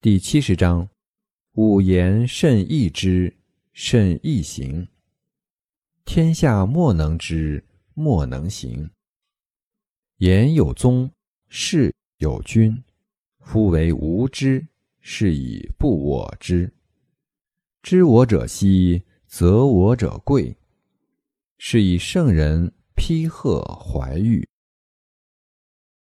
第七十章：五言慎易知，慎易行。天下莫能知，莫能行。言有宗，事有君。夫为无知，是以不我知。知我者希，则我者贵。是以圣人批贺怀玉。